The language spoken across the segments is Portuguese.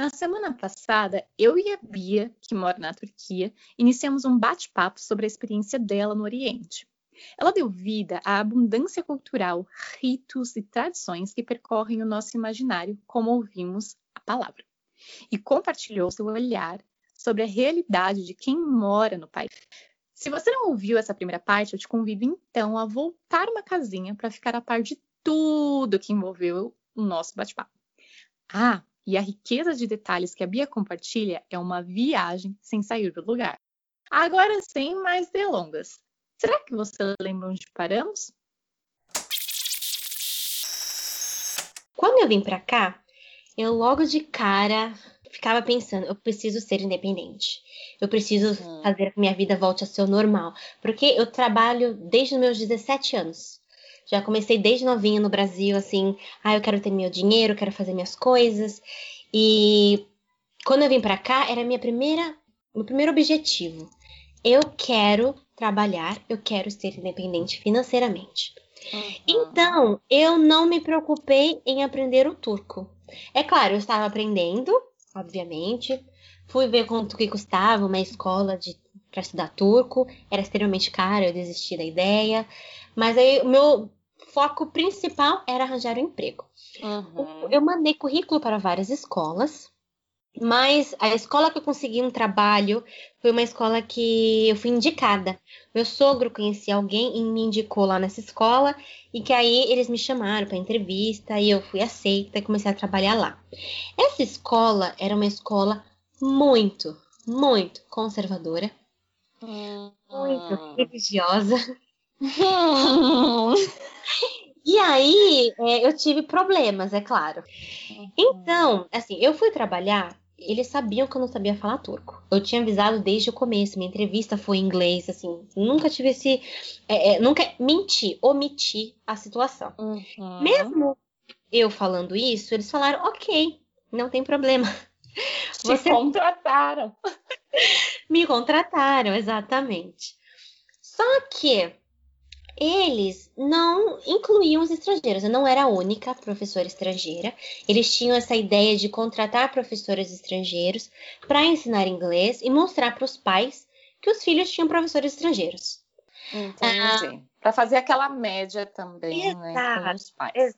Na semana passada, eu e a Bia, que mora na Turquia, iniciamos um bate-papo sobre a experiência dela no Oriente. Ela deu vida à abundância cultural, ritos e tradições que percorrem o nosso imaginário, como ouvimos a palavra, e compartilhou seu olhar sobre a realidade de quem mora no país. Se você não ouviu essa primeira parte, eu te convido então a voltar uma casinha para ficar a par de tudo que envolveu o nosso bate-papo. Ah, e a riqueza de detalhes que a Bia compartilha é uma viagem sem sair do lugar. Agora, sem mais delongas, será que você lembra onde paramos? Quando eu vim para cá, eu logo de cara ficava pensando, eu preciso ser independente. Eu preciso hum. fazer que minha vida volte a ser normal. Porque eu trabalho desde os meus 17 anos. Já comecei desde novinha no Brasil, assim, ah, eu quero ter meu dinheiro, quero fazer minhas coisas. E quando eu vim para cá, era minha primeira, meu primeiro objetivo. Eu quero trabalhar, eu quero ser independente financeiramente. Uhum. Então, eu não me preocupei em aprender o turco. É claro, eu estava aprendendo, obviamente. Fui ver quanto que custava uma escola de para estudar turco. Era extremamente caro, eu desisti da ideia. Mas aí o meu foco principal era arranjar um emprego. Uhum. Eu mandei currículo para várias escolas, mas a escola que eu consegui um trabalho foi uma escola que eu fui indicada. Meu sogro conhecia alguém e me indicou lá nessa escola, e que aí eles me chamaram para entrevista e eu fui aceita e comecei a trabalhar lá. Essa escola era uma escola muito, muito conservadora, uhum. muito religiosa. E aí é, eu tive problemas, é claro. Uhum. Então, assim, eu fui trabalhar, eles sabiam que eu não sabia falar turco. Eu tinha avisado desde o começo, minha entrevista foi em inglês, assim, nunca tive esse. É, é, nunca menti, omiti a situação. Uhum. Mesmo eu falando isso, eles falaram, ok, não tem problema. Te Você... contrataram. Me contrataram, exatamente. Só que eles não incluíam os estrangeiros. Eu não era a única professora estrangeira. Eles tinham essa ideia de contratar professores estrangeiros para ensinar inglês e mostrar para os pais que os filhos tinham professores estrangeiros. Entendi. Ah, para fazer aquela média também, exato, né, com os pais.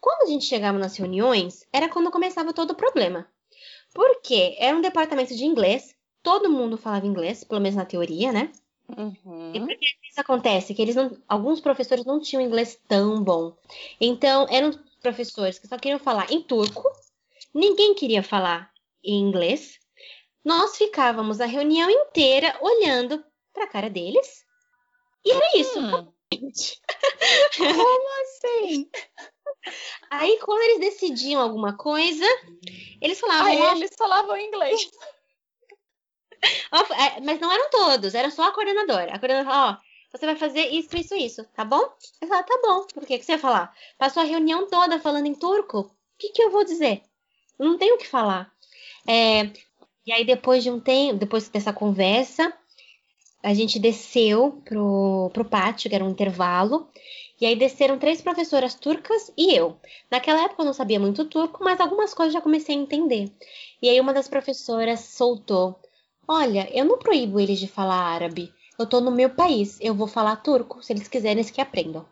Quando a gente chegava nas reuniões, era quando começava todo o problema. Porque era um departamento de inglês, todo mundo falava inglês, pelo menos na teoria, né? Uhum. E por que isso acontece? Que eles não, alguns professores não tinham inglês tão bom. Então, eram professores que só queriam falar em turco, ninguém queria falar em inglês. Nós ficávamos a reunião inteira olhando para a cara deles. E era isso. Hum. Como assim? Aí, quando eles decidiam alguma coisa, eles falavam. Aí eles falavam inglês. É, mas não eram todos, era só a coordenadora. A coordenadora falou, ó, você vai fazer isso, isso, isso, tá bom? Eu falei, tá bom. Por que, que você ia falar? Passou a reunião toda falando em turco. O que, que eu vou dizer? Não tenho o que falar. É, e aí, depois de um tempo, depois dessa conversa, a gente desceu pro, pro pátio, que era um intervalo. E aí desceram três professoras turcas e eu. Naquela época eu não sabia muito turco, mas algumas coisas já comecei a entender. E aí uma das professoras soltou: Olha, eu não proíbo eles de falar árabe. Eu tô no meu país, eu vou falar turco, se eles quiserem, eles que aprendam.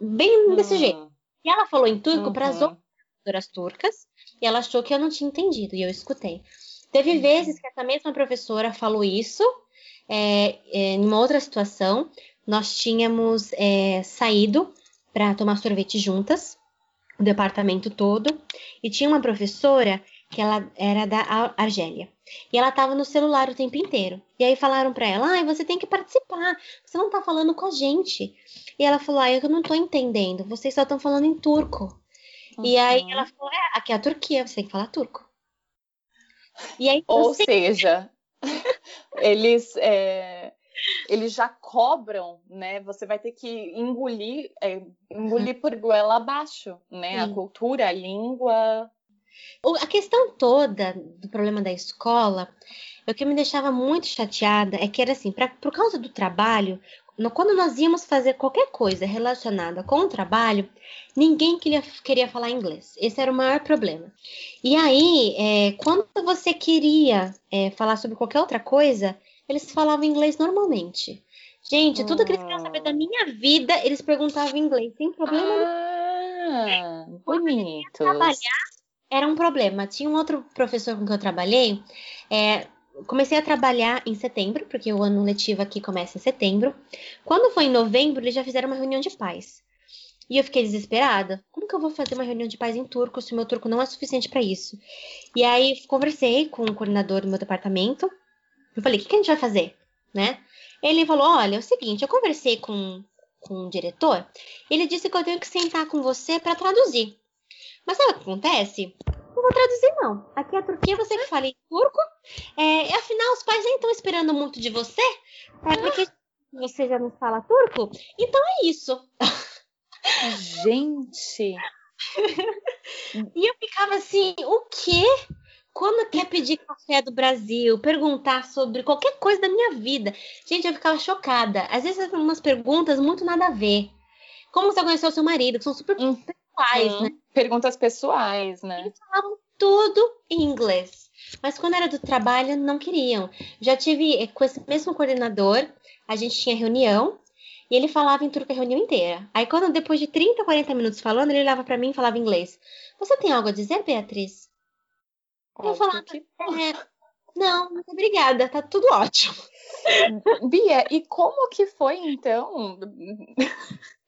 Bem desse hum. jeito. E ela falou em turco uhum. para as outras turcas, e ela achou que eu não tinha entendido, e eu escutei. Teve uhum. vezes que essa mesma professora falou isso, é, é, em uma outra situação, nós tínhamos é, saído para tomar sorvete juntas, o departamento todo, e tinha uma professora que ela era da Argélia. E ela estava no celular o tempo inteiro. E aí falaram para ela: "Ah, você tem que participar. Você não tá falando com a gente". E ela falou: "Ah, eu não tô entendendo. Vocês só estão falando em turco". Uhum. E aí ela falou: "É, aqui é a Turquia, você tem que falar turco". E aí, Ou você... seja, eles é, eles já cobram, né? Você vai ter que engolir, é, engolir por goela abaixo, né? Sim. A cultura, a língua, a questão toda do problema da escola, o que me deixava muito chateada é que era assim, pra, por causa do trabalho, quando nós íamos fazer qualquer coisa relacionada com o trabalho, ninguém queria, queria falar inglês. Esse era o maior problema. E aí, é, quando você queria é, falar sobre qualquer outra coisa, eles falavam inglês normalmente. Gente, tudo que eles queriam saber da minha vida, eles perguntavam em inglês, sem problema ah, nenhum. Bonito. Trabalhar era um problema. Tinha um outro professor com que eu trabalhei, é, comecei a trabalhar em setembro, porque o ano letivo aqui começa em setembro. Quando foi em novembro, eles já fizeram uma reunião de pais. E eu fiquei desesperada. Como que eu vou fazer uma reunião de pais em turco se o meu turco não é suficiente para isso? E aí conversei com o coordenador do meu departamento. Eu falei: "O que, que a gente vai fazer?", né? Ele falou: "Olha, é o seguinte, eu conversei com com o diretor, ele disse que eu tenho que sentar com você para traduzir. Mas sabe o que acontece? Não vou traduzir, não. Aqui é a Turquia, você que fala em turco. É, afinal, os pais nem estão esperando muito de você. É porque você já não fala turco. Então é isso. Gente! e eu ficava assim, o quê? Quando quer pedir café do Brasil, perguntar sobre qualquer coisa da minha vida. Gente, eu ficava chocada. Às vezes umas perguntas muito nada a ver. Como você conheceu seu marido, que são super hum. Pessoais, né? Perguntas pessoais, né? Eles falavam tudo em inglês. Mas quando era do trabalho, não queriam. Já tive eh, com esse mesmo coordenador, a gente tinha reunião e ele falava em turco a reunião inteira. Aí quando depois de 30, 40 minutos falando, ele olhava para mim e falava inglês. Você tem algo a dizer, Beatriz? Eu falava, que... é, não, muito obrigada, tá tudo ótimo. Bia, e como que foi então?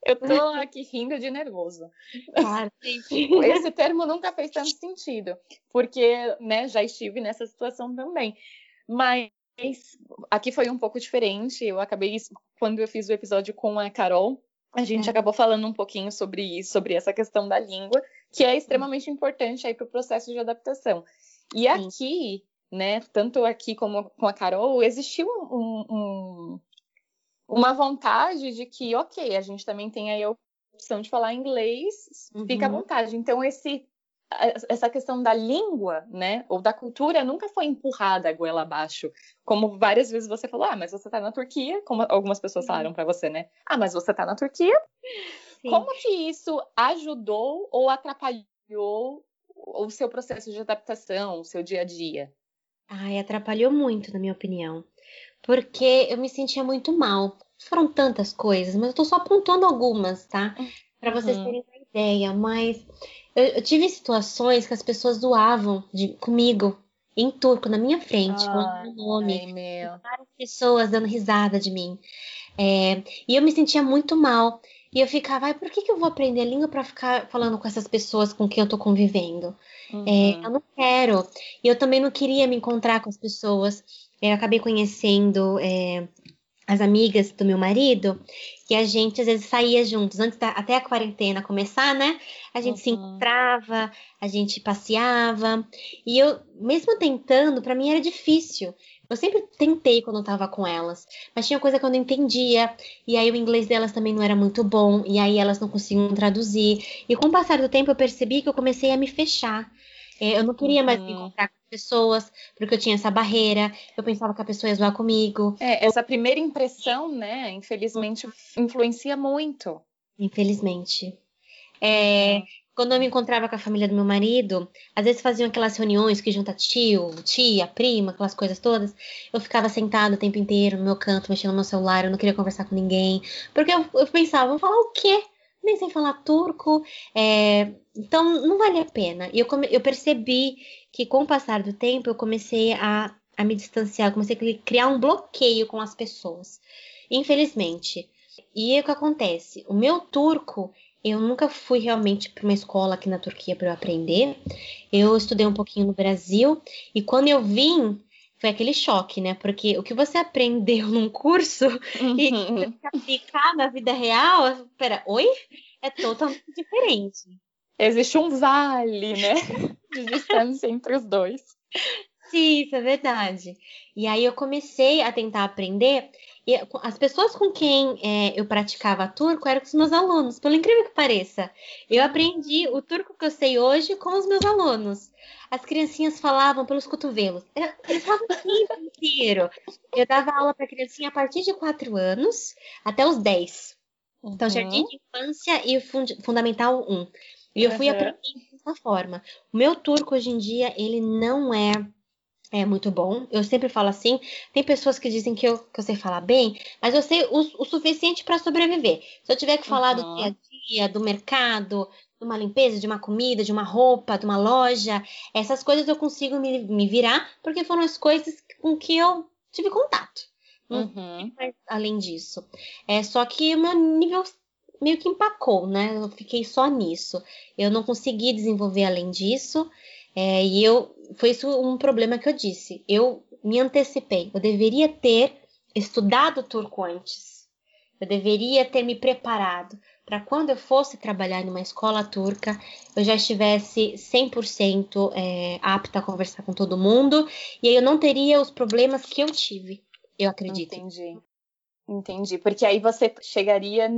Eu tô aqui rindo de nervoso. Claro, Esse termo nunca fez tanto sentido, porque, né, já estive nessa situação também. Mas aqui foi um pouco diferente. Eu acabei, quando eu fiz o episódio com a Carol, a gente é. acabou falando um pouquinho sobre isso, sobre essa questão da língua, que é extremamente importante aí para o processo de adaptação. E Sim. aqui, né, tanto aqui como com a Carol, existiu um, um, uma vontade de que, ok, a gente também tem aí a opção de falar inglês, uhum. fica à uhum. vontade. Então, esse, essa questão da língua, né, ou da cultura, nunca foi empurrada a goela abaixo. Como várias vezes você falou, ah, mas você tá na Turquia, como algumas pessoas falaram para você, né? Ah, mas você tá na Turquia. Sim. Como que isso ajudou ou atrapalhou o seu processo de adaptação, o seu dia a dia? Ai, atrapalhou muito, na minha opinião porque eu me sentia muito mal. Foram tantas coisas, mas eu tô só apontando algumas, tá? Para vocês uhum. terem uma ideia. Mas eu, eu, tive situações que as pessoas zoavam de, comigo em turco, na minha frente, ah, falando meu nome. Ai, meu. Várias pessoas dando risada de mim. É, e eu me sentia muito mal. E eu ficava, por que, que eu vou aprender a língua para ficar falando com essas pessoas com quem eu tô convivendo? É, uhum. É, eu não quero. E eu também não queria me encontrar com as pessoas eu acabei conhecendo é, as amigas do meu marido e a gente às vezes saía juntos, antes da, até a quarentena começar, né? A gente uhum. se encontrava, a gente passeava. E eu, mesmo tentando, para mim era difícil. Eu sempre tentei quando eu tava com elas, mas tinha coisa que eu não entendia, e aí o inglês delas também não era muito bom, e aí elas não conseguiam traduzir. E com o passar do tempo eu percebi que eu comecei a me fechar. É, eu não queria mais me uhum. encontrar com pessoas, porque eu tinha essa barreira, eu pensava que a pessoa ia zoar comigo. É, essa primeira impressão, né, infelizmente, influencia muito. Infelizmente. É, quando eu me encontrava com a família do meu marido, às vezes faziam aquelas reuniões que junta tio, tia, prima, aquelas coisas todas. Eu ficava sentada o tempo inteiro no meu canto, mexendo no meu celular, eu não queria conversar com ninguém. Porque eu, eu pensava, vou falar o quê? Nem sei falar turco. É, então, não vale a pena. E eu, eu percebi que, com o passar do tempo, eu comecei a, a me distanciar, comecei a criar um bloqueio com as pessoas. Infelizmente. E o que acontece? O meu turco, eu nunca fui realmente para uma escola aqui na Turquia para eu aprender. Eu estudei um pouquinho no Brasil e quando eu vim, foi aquele choque, né? Porque o que você aprendeu num curso uhum. e aplicar na vida real, pera, oi? É totalmente diferente existe um vale, né? De distância entre os dois. Isso, é verdade. E aí eu comecei a tentar aprender. E as pessoas com quem é, eu praticava turco eram com os meus alunos, pelo incrível que pareça. Eu aprendi o turco que eu sei hoje com os meus alunos. As criancinhas falavam pelos cotovelos. Eles falavam o tempo inteiro. Eu dava aula para criancinha a partir de 4 anos até os 10. Então, jardim Uhum. de infância e fund fundamental 1. E eu fui Uhum. aprendendo forma. O meu turco hoje em dia, ele não é, é muito bom. Eu sempre falo assim. Tem pessoas que dizem que eu, que eu sei falar bem, mas eu sei o, o suficiente para sobreviver. Se eu tiver que falar do Uhum. dia a dia, do mercado, de uma limpeza, de uma comida, de uma roupa, de uma loja, essas coisas eu consigo me, me virar, porque foram as coisas com que eu tive contato. Uhum. mas além disso. É só que o meu nível meio que empacou, né? Eu fiquei só nisso. Eu não consegui desenvolver além disso. é, e eu foi isso um problema que eu disse. Eu me antecipei. Eu deveria ter estudado turco antes. Eu deveria ter me preparado para quando eu fosse trabalhar numa escola turca, eu já estivesse 100% é, apta a conversar com todo mundo e aí eu não teria os problemas que eu tive. Eu acredito. Entendi. Entendi. Porque aí você chegaria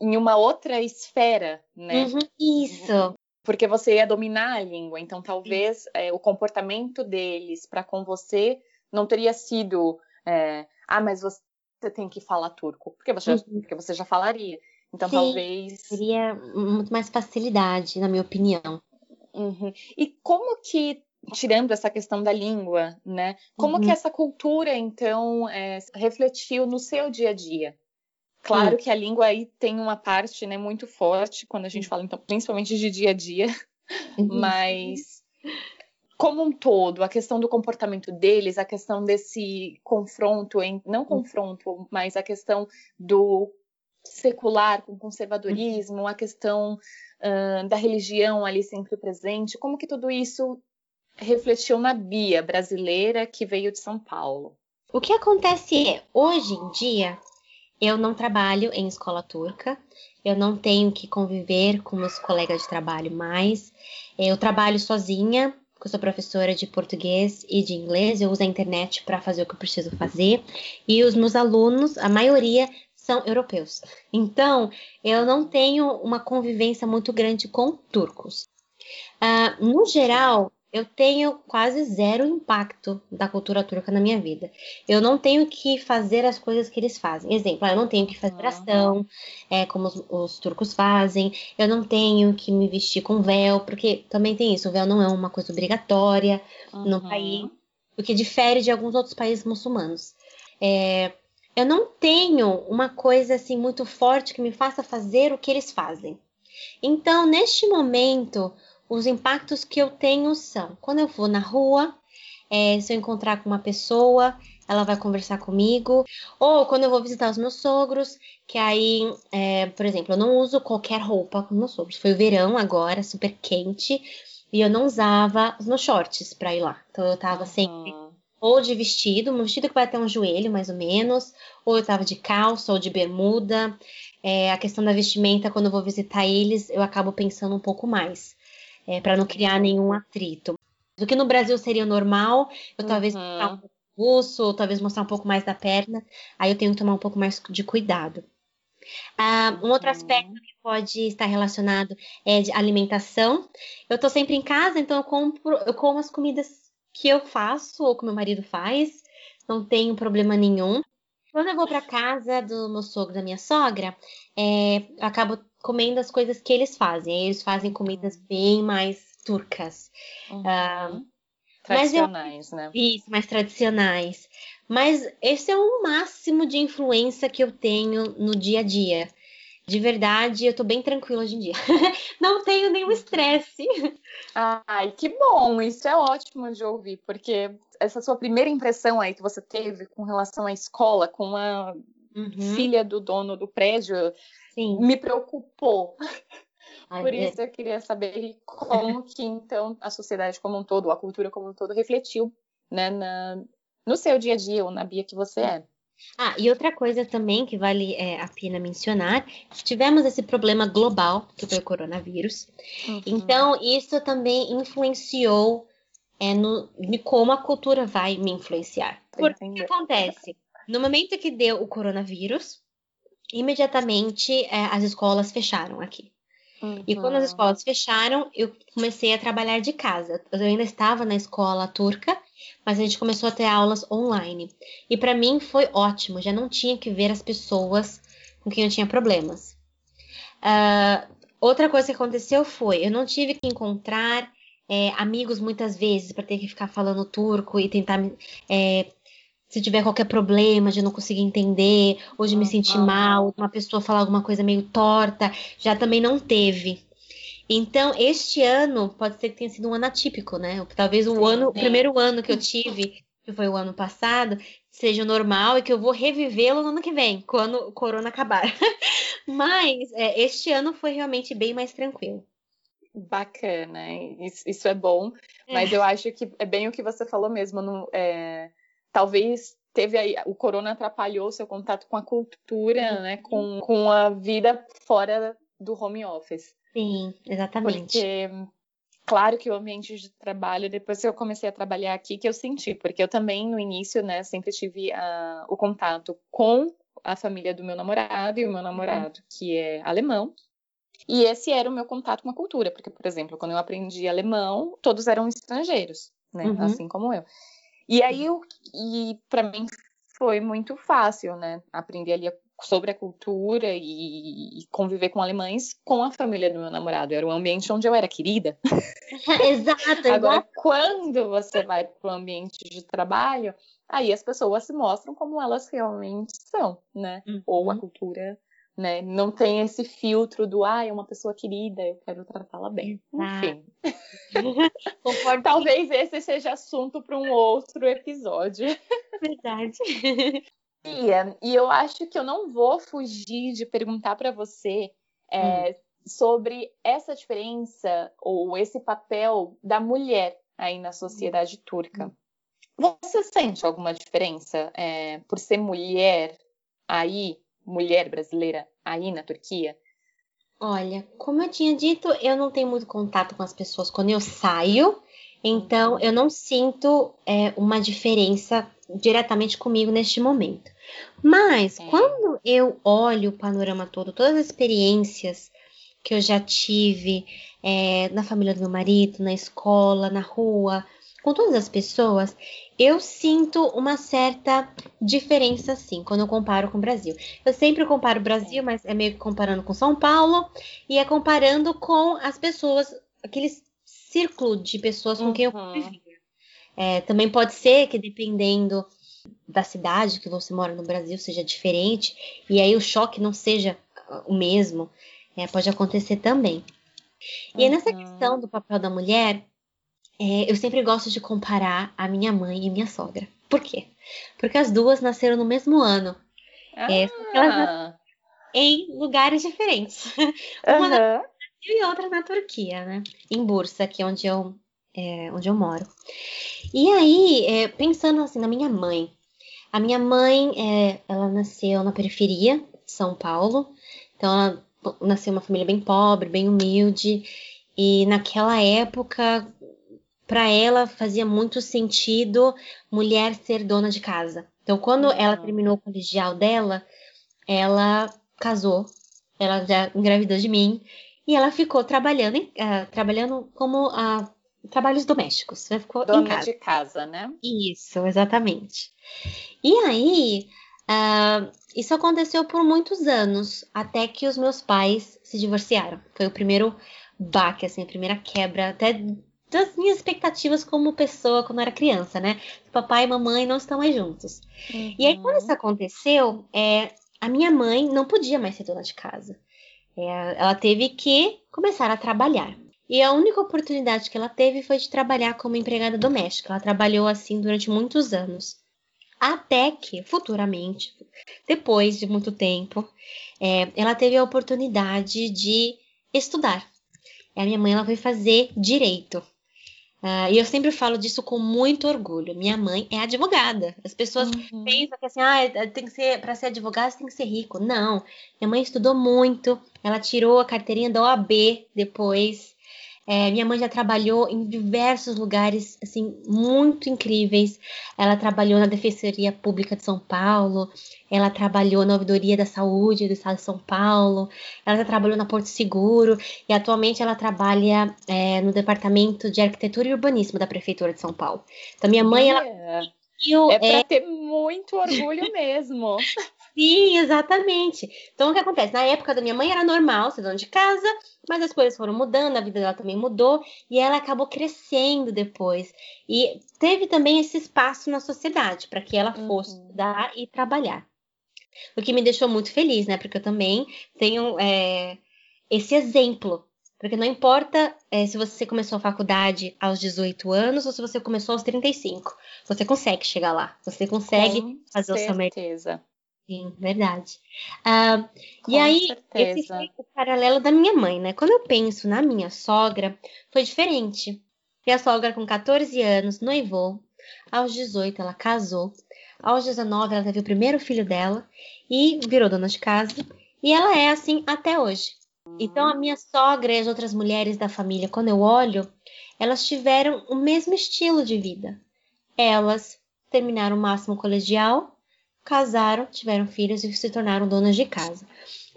em uma outra esfera, né? Uhum, isso. Porque você ia dominar a língua. Então, talvez é, o comportamento deles para com você não teria sido. é, ah, mas você tem que falar turco. Porque você, já, Uhum. porque você já falaria. Então, Sim. talvez. Teria muito mais facilidade, na minha opinião. Uhum. E como que, tirando essa questão da língua, né? Como Uhum. que essa cultura, então, é, refletiu no seu dia a dia? Claro que a língua aí tem uma parte, né, muito forte quando a gente fala, então, principalmente de dia a dia, Uhum. mas como um todo, a questão do comportamento deles, a questão desse confronto, em, não confronto, mas a questão do secular com conservadorismo, a questão uh, da religião ali sempre presente, como que tudo isso refletiu na Bia brasileira que veio de São Paulo? O que acontece é, hoje em dia, eu não trabalho em escola turca, eu não tenho que conviver com meus colegas de trabalho mais, eu trabalho sozinha, porque eu sou professora de português e de inglês, eu uso a internet para fazer o que eu preciso fazer, e os meus alunos, a maioria, são europeus. Então, eu não tenho uma convivência muito grande com turcos. Ah, no geral, eu tenho quase zero impacto da cultura turca na minha vida. Eu não tenho que fazer as coisas que eles fazem. Exemplo, ah, eu não tenho que fazer Uhum. oração, é, como os, os turcos fazem. Eu não tenho que me vestir com véu, porque também tem isso. O véu não é uma coisa obrigatória no Uhum. país, o que difere de alguns outros países muçulmanos. É, eu não tenho uma coisa assim muito forte que me faça fazer o que eles fazem. Então, neste momento, os impactos que eu tenho são quando eu vou na rua, é, se eu encontrar com uma pessoa, ela vai conversar comigo, ou quando eu vou visitar os meus sogros, que aí, é, por exemplo, eu não uso qualquer roupa com meus sogros. Foi o verão agora, super quente, e eu não usava os meus shorts pra ir lá. Então eu tava sempre Uhum. ou de vestido, um vestido que vai até um joelho, mais ou menos, ou eu tava de calça ou de bermuda. É, a questão da vestimenta, quando eu vou visitar eles, eu acabo pensando um pouco mais, é, para não criar nenhum atrito. O que no Brasil seria normal, eu talvez Uhum. mostrar um pouco do buço, ou talvez mostrar um pouco mais da perna, aí eu tenho que tomar um pouco mais de cuidado. Ah, um outro Uhum. aspecto que pode estar relacionado é de alimentação. Eu tô sempre em casa, então eu compro, eu como as comidas que eu faço ou que meu marido faz, não tenho problema nenhum. Quando eu vou para casa do meu sogro, da minha sogra, é, eu acabo comendo as coisas que eles fazem. Eles fazem comidas bem mais turcas, Uhum. Ah, mas eu- Tradicionais, né? isso, mais tradicionais. Mas esse é o máximo de influência que eu tenho no dia a dia. De verdade, eu tô bem tranquila hoje em dia. Não tenho nenhum estresse. Ai, que bom! Isso é ótimo de ouvir, porque essa sua primeira impressão aí que você teve com relação à escola, com a Uhum, filha do dono do prédio, sim. me preocupou. Ai, Por é- isso eu queria saber como que então a sociedade como um todo, a cultura como um todo refletiu, né, na, no seu dia a dia ou na Bia que você é. Ah, e outra coisa também que vale é, a pena mencionar, tivemos esse problema global, que foi o coronavírus. Uhum. Então, isso também influenciou é no, de como a cultura vai me influenciar. Porque o que acontece? No momento que deu o coronavírus, imediatamente é, as escolas fecharam aqui. Uhum. E quando as escolas fecharam, eu comecei a trabalhar de casa. Eu ainda estava na escola turca, mas a gente começou a ter aulas online. E para mim foi ótimo, já não tinha que ver as pessoas com quem eu tinha problemas. Uh, outra coisa que aconteceu foi, eu não tive que encontrar é, amigos muitas vezes para ter que ficar falando turco e tentar é, se tiver qualquer problema de não conseguir entender, ou de me sentir mal, uma pessoa falar alguma coisa meio torta, já também não teve. Então, este ano pode ser que tenha sido um ano atípico, né? Talvez o ano, o primeiro ano que eu tive, que foi o ano passado, seja normal e que eu vou revivê-lo no ano que vem, quando o corona acabar. Mas é, este ano foi realmente bem mais tranquilo. Bacana, isso, isso é bom, mas é. eu acho que é bem o que você falou mesmo. No, é talvez teve aí o corona atrapalhou seu contato com a cultura, né, com, com a vida fora do home office. Sim, exatamente. Porque claro que o ambiente de trabalho, depois que eu comecei a trabalhar aqui, que eu senti, porque eu também no início, né, sempre tive uh, o contato com a família do meu namorado e o meu namorado, que é alemão. E esse era o meu contato com a cultura, porque, por exemplo, quando eu aprendi alemão, todos eram estrangeiros, né, uhum. assim como eu. E aí, eu, e para mim foi muito fácil, né? Aprender ali sobre a cultura e, e, conviver com alemães com a família do meu namorado. Era um ambiente onde eu era querida. exato. Agora, quando você vai para o ambiente de trabalho, aí as pessoas se mostram como elas realmente são, né? Uhum. Ou a uhum. cultura né? Não tem esse filtro do, ah, é uma pessoa querida, eu quero tratá-la bem. Ah. Enfim. Talvez esse seja assunto para um outro episódio. Verdade. e eu acho que eu não vou fugir de perguntar para você é, hum. sobre essa diferença ou esse papel da mulher aí na sociedade turca. Hum. Você sente alguma diferença é, por ser mulher aí mulher brasileira aí na Turquia? Olha, como eu tinha dito, eu não tenho muito contato com as pessoas quando eu saio, então eu não sinto é, uma diferença diretamente comigo neste momento. Mas é. quando eu olho o panorama todo, todas as experiências que eu já tive é, na família do meu marido, na escola, na rua, com todas as pessoas, eu sinto uma certa diferença, sim, quando eu comparo com o Brasil. Eu sempre comparo o Brasil, mas é meio que comparando com São Paulo e é comparando com as pessoas, aquele círculo de pessoas com quem eu uhum. convivia. É, também pode ser que dependendo da cidade que você mora no Brasil seja diferente e aí o choque não seja o mesmo, é, pode acontecer também. E aí, nessa uhum. questão do papel da mulher, é, eu sempre gosto de comparar a minha mãe e minha sogra. Por quê? Porque as duas nasceram no mesmo ano. Ah. É, elas em lugares diferentes. Uma na Brasil e outra na Turquia, né? Em Bursa, que é onde eu, é, onde eu moro. E aí, é, pensando assim na minha mãe. A minha mãe, é, ela nasceu na periferia de São Paulo. Então, ela nasceu uma família bem pobre, bem humilde. E naquela época, para ela fazia muito sentido mulher ser dona de casa. Então, quando ela terminou o colegial dela, ela casou, ela já engravidou de mim e ela ficou trabalhando, uh, trabalhando como uh, trabalhos domésticos. Né? Ficou dona em casa. de casa, né? Isso, exatamente. E aí, uh, isso aconteceu por muitos anos, até que os meus pais se divorciaram. Foi o primeiro baque, assim, a primeira quebra, até das minhas expectativas como pessoa quando era criança, né? Papai e mamãe não estão mais juntos. Uhum. E aí, quando isso aconteceu, é, a minha mãe não podia mais ser dona de casa. É, ela teve que começar a trabalhar. E a única oportunidade que ela teve foi de trabalhar como empregada doméstica. Ela trabalhou assim durante muitos anos. Até que, futuramente, depois de muito tempo, é, ela teve a oportunidade de estudar. E a minha mãe ela foi fazer direito. Uh, e eu sempre falo disso com muito orgulho. Minha mãe é advogada. As pessoas uhum. pensam que assim, ah, é, tem que ser para ser advogado, você tem que ser rico. Não. Minha mãe estudou muito. Ela tirou a carteirinha da OAB depois. É, minha mãe já trabalhou em diversos lugares, assim, muito incríveis. Ela trabalhou na Defensoria Pública de São Paulo, ela trabalhou na Ouvidoria da Saúde do Estado de São Paulo, ela já trabalhou na Porto Seguro e atualmente ela trabalha é, no Departamento de Arquitetura e Urbanismo da Prefeitura de São Paulo. Então, minha mãe, ela... Eu, é para é... ter muito orgulho mesmo. Sim, exatamente. Então, o que acontece? Na época da minha mãe era normal ser dona de casa, mas as coisas foram mudando, a vida dela também mudou, e ela acabou crescendo depois. E teve também esse espaço na sociedade para que ela fosse uhum. estudar e trabalhar. O que me deixou muito feliz, né? Porque eu também tenho é, esse exemplo. Porque não importa é, se você começou a faculdade aos 18 anos ou se você começou aos 35. Você consegue chegar lá. Você consegue Com fazer certeza. o seu. Sim, verdade. Uh, e aí, certeza. esse foi o paralelo da minha mãe, né? Quando eu penso na minha sogra, foi diferente. Minha sogra, com 14 anos, noivou. Aos 18, ela casou. Aos 19, ela teve o primeiro filho dela e virou dona de casa. E ela é assim até hoje. Então, a minha sogra e as outras mulheres da família, quando eu olho, elas tiveram o mesmo estilo de vida. Elas terminaram o máximo colegial, casaram, tiveram filhos e se tornaram donas de casa.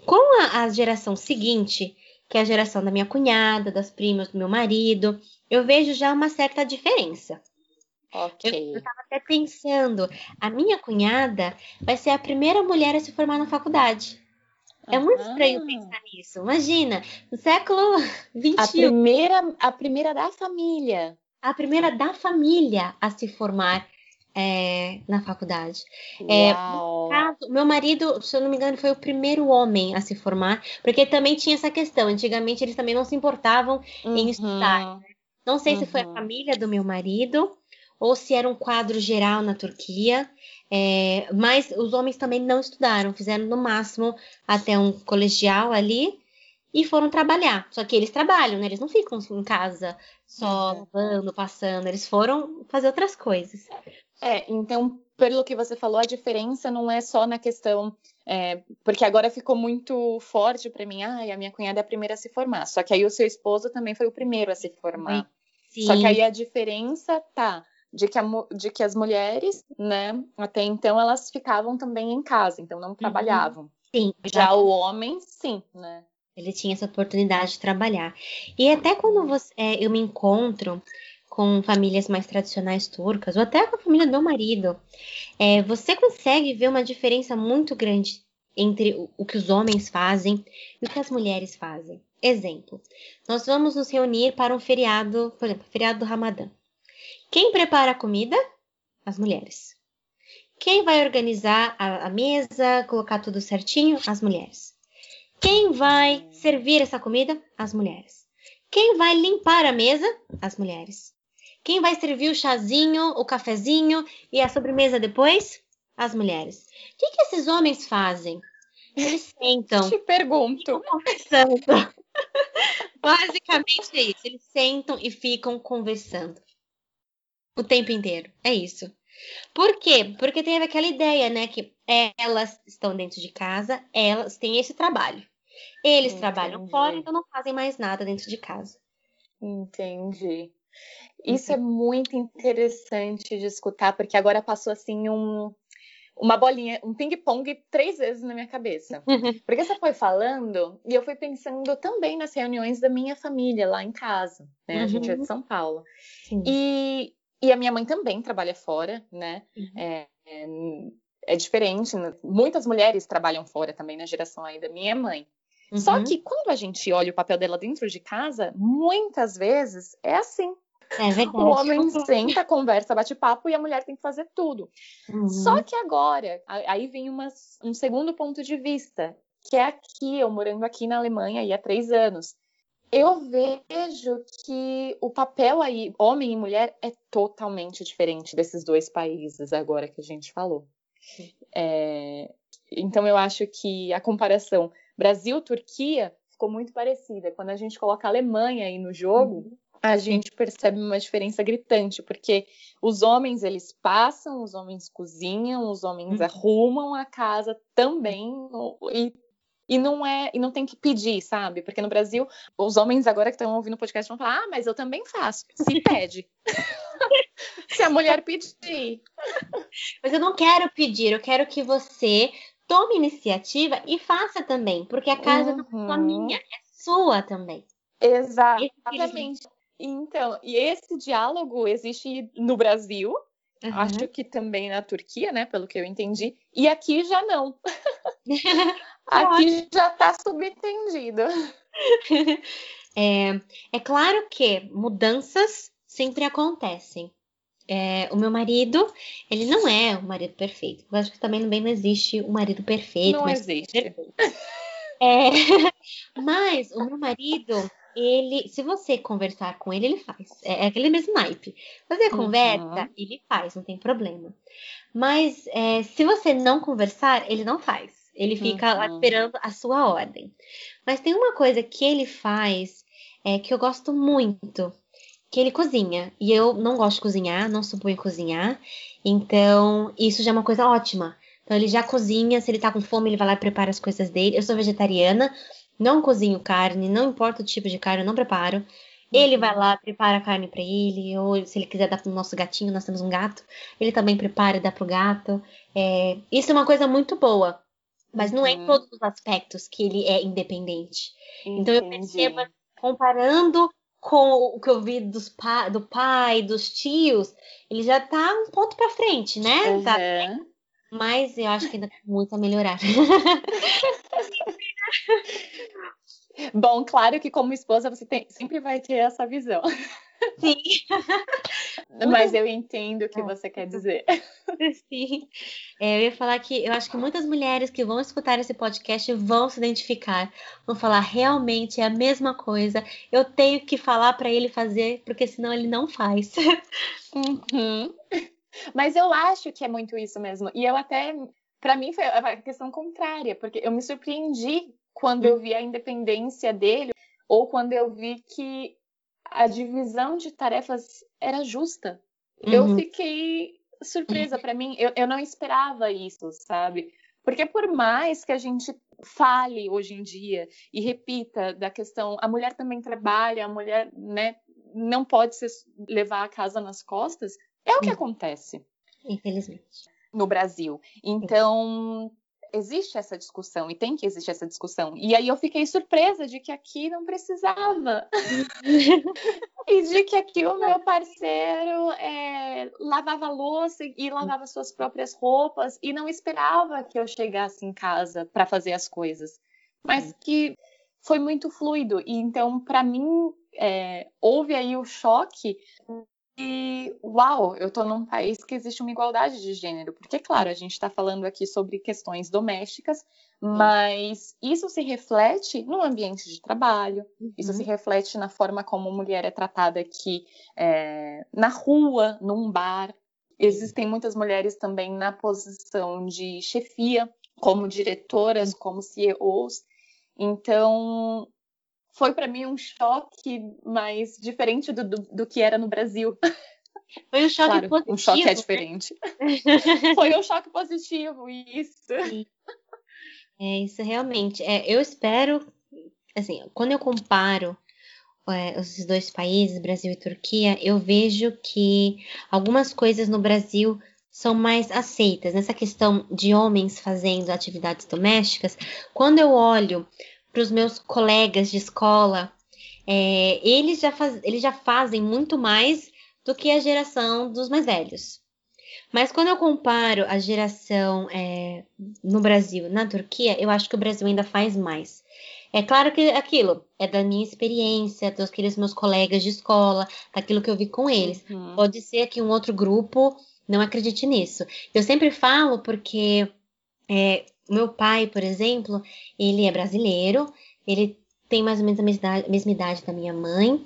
Com a, a geração seguinte, que é a geração da minha cunhada, das primas do meu marido, eu vejo já uma certa diferença. Ok. Eu estava até pensando, a minha cunhada vai ser a primeira mulher a se formar na faculdade. É muito estranho pensar nisso. Imagina, no século XXI. A primeira, a primeira da família. A primeira da família a se formar é, na faculdade. É, caso, meu marido, se eu não me engano, foi o primeiro homem a se formar, porque também tinha essa questão. Antigamente eles também não se importavam uhum. em estudar. Não sei uhum. se foi a uhum. família do meu marido ou se era um quadro geral na Turquia. É, mas os homens também não estudaram, fizeram no máximo até um colegial ali e foram trabalhar. Só que eles trabalham, né? Eles não ficam em casa só uhum. lavando, passando, eles foram fazer outras coisas. É, então, pelo que você falou, a diferença não é só na questão. É, porque agora ficou muito forte para mim, ah, a minha cunhada é a primeira a se formar. Só que aí o seu esposo também foi o primeiro a se formar. Sim. Só que aí a diferença tá de que, a, de que as mulheres, né, até então elas ficavam também em casa, então não uhum. trabalhavam. Sim. Já o homem, sim, né? Ele tinha essa oportunidade de trabalhar. E até quando você, é, eu me encontro com famílias mais tradicionais turcas, ou até com a família do meu marido, é, você consegue ver uma diferença muito grande entre o, o que os homens fazem e o que as mulheres fazem. Exemplo, nós vamos nos reunir para um feriado, por exemplo, feriado do Ramadã. Quem prepara a comida? As mulheres. Quem vai organizar a, a mesa, colocar tudo certinho? As mulheres. Quem vai servir essa comida? As mulheres. Quem vai limpar a mesa? As mulheres. Quem vai servir o chazinho, o cafezinho e a sobremesa depois? As mulheres. O que, que esses homens fazem? Eles sentam. Te pergunto. Conversando. Basicamente é isso. Eles sentam e ficam conversando. O tempo inteiro. É isso. Por quê? Porque tem aquela ideia, né? Que elas estão dentro de casa, elas têm esse trabalho. Eles Entendi. trabalham fora, então não fazem mais nada dentro de casa. Entendi. Isso é muito interessante de escutar, porque agora passou assim um, uma bolinha, um ping-pong três vezes na minha cabeça. Porque você foi falando e eu fui pensando também nas reuniões da minha família lá em casa, né? Uhum. A gente é de uhum. São Paulo. E, e a minha mãe também trabalha fora, né? Uhum. É, é, é, diferente. Né? Muitas mulheres trabalham fora também na geração aí da minha mãe. Uhum. Só que quando a gente olha o papel dela dentro de casa, muitas vezes é assim. É verdade. O homem senta, conversa, bate papo e a mulher tem que fazer tudo. Uhum. Só que agora, aí vem um segundo ponto de vista, que é aqui, eu morando aqui na Alemanha aí há três anos. Eu vejo que o papel aí, homem e mulher, é totalmente diferente desses dois países agora que a gente falou. É, então eu acho que a comparação Brasil-Turquia ficou muito parecida. Quando a gente coloca a Alemanha aí no jogo, uhum a gente percebe uma diferença gritante, porque os homens eles passam, os homens cozinham, os homens uhum. arrumam a casa também e e não é e não tem que pedir, sabe? Porque no Brasil, os homens agora que estão ouvindo o podcast vão falar: "Ah, mas eu também faço". Se pede. Se a mulher pedir. Mas eu não quero pedir, eu quero que você tome iniciativa e faça também, porque a casa uhum. não é só minha, é sua também. Exatamente. Então, e esse diálogo existe no Brasil, uhum. acho que também na Turquia, né, pelo que eu entendi, e aqui já não. aqui já está subentendido. É, é claro que mudanças sempre acontecem. É, o meu marido, ele não é o marido perfeito. Eu acho que também bem não existe o marido perfeito. Não existe. É, mas o meu marido, ele, se você conversar com ele, ele faz. É, é aquele mesmo naipe. Você uhum. conversa, ele faz, não tem problema. Mas é, se você não conversar, ele não faz. Ele fica uhum. lá esperando a sua ordem. Mas tem uma coisa que ele faz é, que eu gosto muito, que ele cozinha. E eu não gosto de cozinhar, não suponho cozinhar. Então, isso já é uma coisa ótima. Então, ele já cozinha, se ele tá com fome, ele vai lá e prepara as coisas dele. Eu sou vegetariana, não cozinho carne, não importa o tipo de carne, eu não preparo. Ele vai lá, prepara a carne para ele, ou se ele quiser dar pro nosso gatinho, nós temos um gato, ele também prepara e dá pro gato. É, isso é uma coisa muito boa, mas não é em uhum. todos os aspectos que ele é independente. Entendi. Então eu percebo, comparando com o que eu vi pa do pai, dos tios, ele já tá um ponto para frente, né? Uhum. Tá, mas eu acho que ainda tem muito a melhorar. Bom, claro que como esposa você tem, sempre vai ter essa visão. Sim. Mas eu entendo o que você quer dizer. Sim. É, eu ia falar que eu acho que muitas mulheres que vão escutar esse podcast vão se identificar, vão falar realmente é a mesma coisa. Eu tenho que falar para ele fazer, porque senão ele não faz. Uhum. Mas eu acho que é muito isso mesmo. E eu até, para mim, foi a questão contrária, porque eu me surpreendi quando eu vi a independência dele, ou quando eu vi que a divisão de tarefas era justa. Uhum. Eu fiquei surpresa para mim, eu, eu não esperava isso, sabe? Porque por mais que a gente fale hoje em dia e repita da questão, a mulher também trabalha, a mulher, né, não pode se levar a casa nas costas, é o que acontece. Infelizmente. No Brasil. Então, existe essa discussão e tem que existir essa discussão. E aí eu fiquei surpresa de que aqui não precisava. e de que aqui o meu parceiro é, lavava louça e lavava suas próprias roupas e não esperava que eu chegasse em casa para fazer as coisas. Mas que foi muito fluido. E então, para mim, é, houve aí o choque e, uau, eu estou num país que existe uma igualdade de gênero, porque, claro, a gente está falando aqui sobre questões domésticas, mas isso se reflete no ambiente de trabalho, uhum. isso se reflete na forma como a mulher é tratada aqui é, na rua, num bar. Existem muitas mulheres também na posição de chefia, como diretoras, como CEOs. Então, foi para mim um choque mais diferente do, do, do, que era no Brasil. Foi um choque claro, positivo. Um choque é diferente. Né? foi um choque positivo, isso. Sim. É, isso realmente. É, eu espero, assim, quando eu comparo é, esses dois países, Brasil e Turquia, eu vejo que algumas coisas no Brasil são mais aceitas. Nessa questão de homens fazendo atividades domésticas, quando eu olho para os meus colegas de escola, é, eles, já faz, eles já fazem muito mais do que a geração dos mais velhos. Mas quando eu comparo a geração é, no Brasil na Turquia, eu acho que o Brasil ainda faz mais. É claro que aquilo é da minha experiência, dos meus colegas de escola, daquilo que eu vi com eles. Uhum. Pode ser que um outro grupo não acredite nisso. Eu sempre falo porque é, meu pai, por exemplo, ele é brasileiro, ele tem mais ou menos a mesma idade, mesma idade da minha mãe,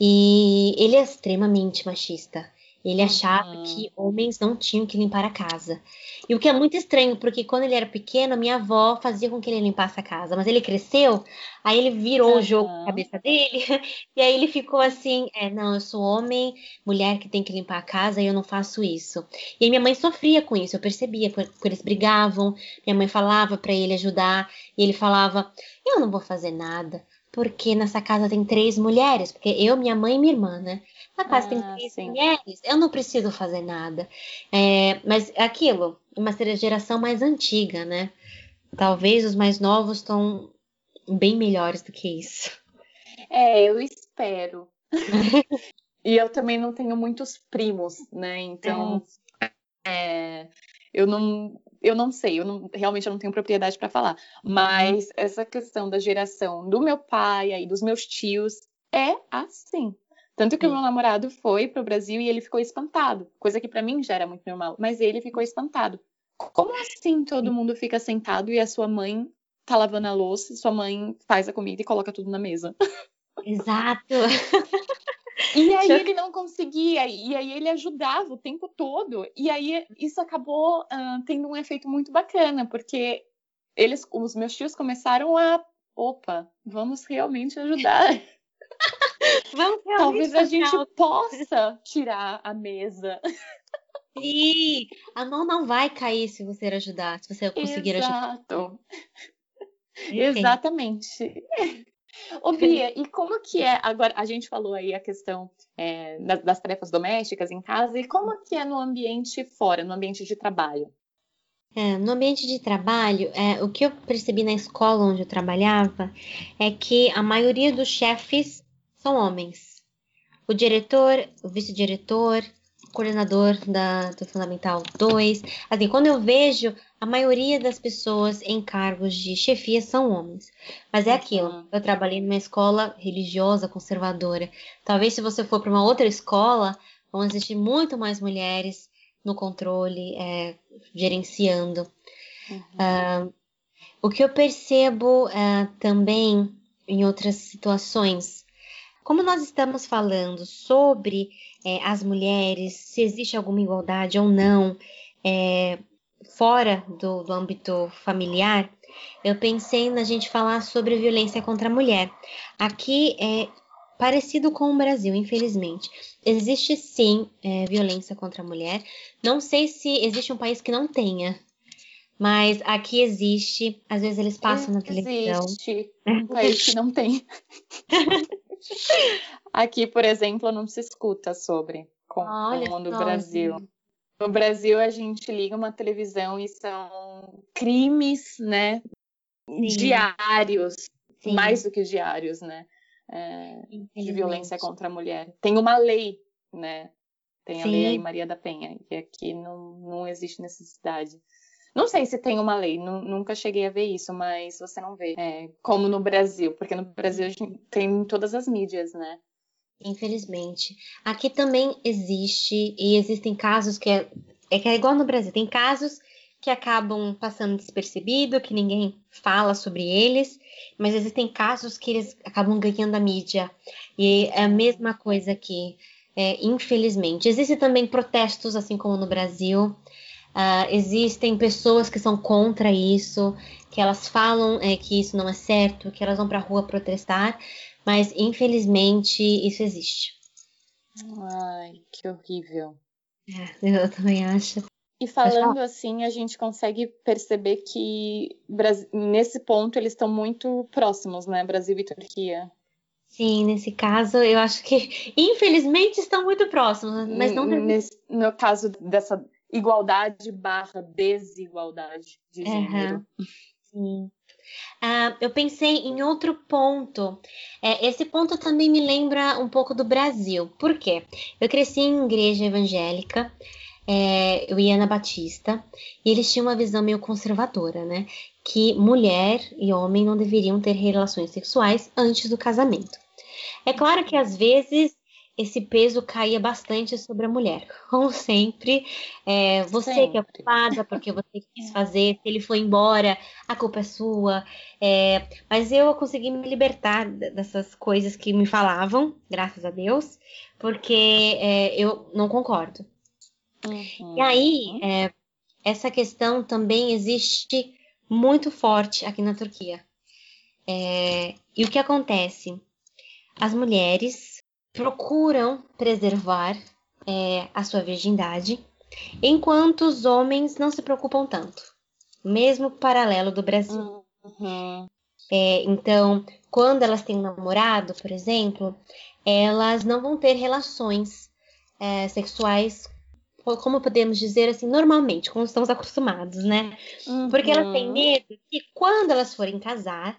e ele é extremamente machista. Ele achava Uhum. que homens não tinham que limpar a casa. E o que é muito estranho, porque quando ele era pequeno, minha avó fazia com que ele limpasse a casa. Mas ele cresceu, aí ele virou o jogo na cabeça dele, e aí ele ficou assim: é, não, eu sou homem, mulher que tem que limpar a casa e eu não faço isso. E aí minha mãe sofria com isso, eu percebia, porque eles brigavam, minha mãe falava pra ele ajudar, e ele falava: eu não vou fazer nada. Porque nessa casa tem três mulheres, porque eu, minha mãe e minha irmã, né? Na casa tem Ah, três sim. mulheres, eu não preciso fazer nada. É, mas é aquilo, uma geração mais antiga, né? Talvez os mais novos estão bem melhores do que isso. É, eu espero. E eu também não tenho muitos primos, né? Então, é, eu não, eu não sei, eu não, realmente eu não tenho propriedade para falar. Mas essa questão da geração do meu pai e dos meus tios é assim. Tanto que o meu namorado foi pro Brasil e ele ficou espantado, coisa que para mim já era muito normal, mas ele ficou espantado. Como assim todo mundo fica sentado e a sua mãe tá lavando a louça, sua mãe faz a comida e coloca tudo na mesa? Exato. E aí ele não conseguia, e aí ele ajudava o tempo todo. E aí isso acabou ah, tendo um efeito muito bacana, porque eles, os meus tios começaram a, opa, vamos realmente ajudar. Vamos Talvez a gente possa tirar a mesa. Sim, a mão não vai cair se você ajudar, se você conseguir ajudar. Exato, Entendo. exatamente. Ô, Bia, e como que é? Agora, a gente falou aí a questão é, das, das tarefas domésticas em casa, e como que é no ambiente fora, no ambiente de trabalho? É, no ambiente de trabalho, é, o que eu percebi na escola onde eu trabalhava é que a maioria dos chefes são homens. O diretor, o vice-diretor, o coordenador da, do Fundamental 2. Assim, quando eu vejo, a maioria das pessoas em cargos de chefia são homens. Mas é Uhum. aquilo, eu trabalhei numa escola religiosa, conservadora. Talvez se você for para uma outra escola, vão existir muito mais mulheres no controle, é, gerenciando. Ah, o que eu percebo ah, também em outras situações, como nós estamos falando sobre eh, as mulheres, se existe alguma igualdade ou não, eh, fora do, do âmbito familiar, eu pensei na gente falar sobre violência contra a mulher. Aqui é parecido com o Brasil, infelizmente. Existe sim eh, violência contra a mulher. Não sei se existe um país que não tenha, mas aqui existe. Às vezes eles passam na televisão. Existe um país que não tem. Aqui, por exemplo, não se escuta sobre, como no só, Brasil. No Brasil, a gente liga uma televisão e são crimes, né? Sim. Diários, Sim, mais do que diários, né? É, de violência contra a mulher. Tem uma lei, né? Tem a lei Sim. aí Maria da Penha, e aqui não, não existe necessidade. Não sei se tem uma lei, nu- nunca cheguei a ver isso, mas você não vê. É, como no Brasil, porque no Brasil a gente tem em todas as mídias, né? Infelizmente. Aqui também existe, e existem casos que é, é que é igual no Brasil, tem casos que acabam passando despercebido, que ninguém fala sobre eles, mas existem casos que eles acabam ganhando a mídia. E é a mesma coisa aqui, é, infelizmente. Existem também protestos, assim como no Brasil. Ah, existem pessoas que são contra isso, que elas falam é, que isso não é certo, que elas vão para a rua protestar, mas infelizmente isso existe. Ai, que horrível. É, eu também acho. E falando assim, a gente consegue perceber que nesse ponto eles estão muito próximos, né? Brasil e Turquia. Sim, nesse caso, eu acho que infelizmente estão muito próximos, mas não nesse- no caso dessa igualdade barra desigualdade de gênero. Sim. Ah, eu pensei em outro ponto. É, esse ponto também me lembra um pouco do Brasil. Por quê? Eu cresci em igreja evangélica, é, eu ia na Batista, e eles tinham uma visão meio conservadora, né? Que mulher e homem não deveriam ter relações sexuais antes do casamento. É claro que às vezes esse peso caía bastante sobre a mulher. Como sempre, é, você sempre. que é culpada porque você quis fazer, se ele foi embora, a culpa é sua. É, mas eu consegui me libertar dessas coisas que me falavam, graças a Deus, porque é, eu não concordo. Uhum. E aí, é, essa questão também existe muito forte aqui na Turquia. É, e o que acontece? As mulheres procuram preservar é, a sua virgindade, enquanto os homens não se preocupam tanto. Mesmo paralelo do Brasil. Uhum. É, então, quando elas têm um namorado, por exemplo, elas não vão ter relações é, sexuais, como podemos dizer assim, normalmente, como estamos acostumados, né? Uhum. Porque elas têm medo que quando elas forem casar,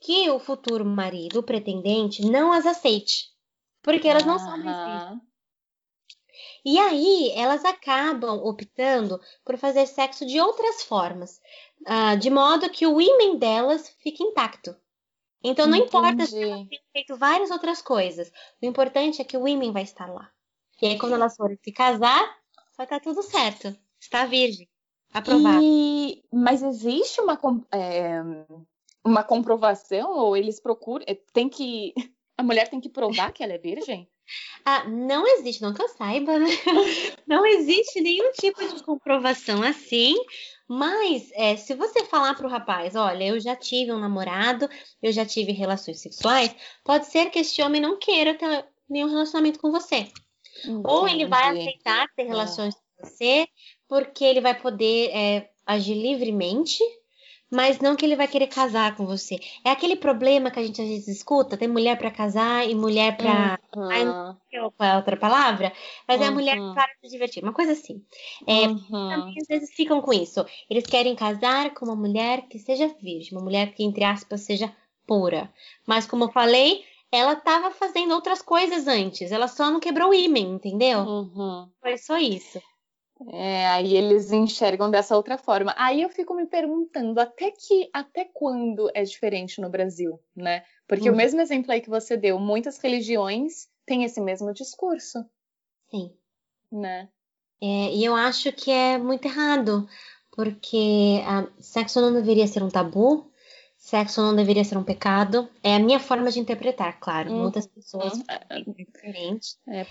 que o futuro marido, o pretendente, não as aceite. Porque elas não são princesas. E aí, elas acabam optando por fazer sexo de outras formas, uh, de modo que o ímã delas fique intacto. Então, não Entendi. importa se elas tenham feito várias outras coisas, o importante é que o ímã vai estar lá. E aí, quando elas forem se casar, vai estar tudo certo. Está virgem. Aprovado. E... Mas existe uma, é, uma comprovação? Ou eles procuram. É, tem que. A mulher tem que provar que ela é virgem? Ah, não existe, não que eu saiba, né? Não existe nenhum tipo de comprovação assim. Mas é, se você falar pro rapaz, olha, eu já tive um namorado, eu já tive relações sexuais, pode ser que esse homem não queira ter nenhum relacionamento com você. Entendi. Ou ele vai aceitar ter é. relações é. com você, porque ele vai poder é, agir livremente mas não que ele vai querer casar com você. É aquele problema que a gente às vezes escuta, tem mulher para casar e mulher para uhum. Ai, não sei qual é a outra palavra, mas uhum. é a mulher uhum. para se divertir, uma coisa assim. É, uhum. Também às vezes ficam com isso. Eles querem casar com uma mulher que seja virgem, uma mulher que entre aspas seja pura. Mas como eu falei, ela estava fazendo outras coisas antes, ela só não quebrou o ímã, entendeu? Uhum. Foi só isso. É, aí eles enxergam dessa outra forma. Aí eu fico me perguntando até que até quando é diferente no Brasil, né? Porque uhum. o mesmo exemplo aí que você deu, muitas religiões têm esse mesmo discurso. Sim. Né? É, e eu acho que é muito errado, porque ah, sexo não deveria ser um tabu, sexo não deveria ser um pecado. É a minha forma de interpretar, claro. Uhum. Muitas pessoas uhum. diferentes. É,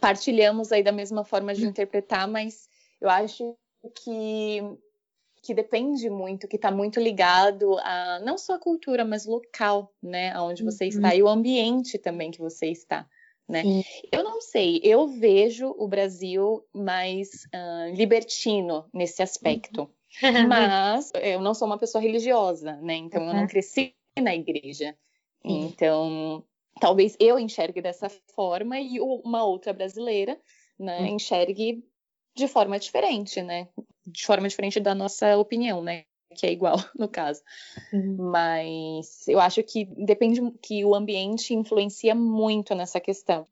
partilhamos aí da mesma forma de interpretar, mas eu acho que que depende muito, que está muito ligado a não só a cultura, mas local, né, aonde você uhum. está e o ambiente também que você está, né? Sim. Eu não sei, eu vejo o Brasil mais uh, libertino nesse aspecto, uhum. mas eu não sou uma pessoa religiosa, né? Então uhum. eu não cresci na igreja, então talvez eu enxergue dessa forma e uma outra brasileira né, hum. enxergue de forma diferente, né? De forma diferente da nossa opinião, né? Que é igual no caso. Uhum. Mas eu acho que depende que o ambiente influencia muito nessa questão.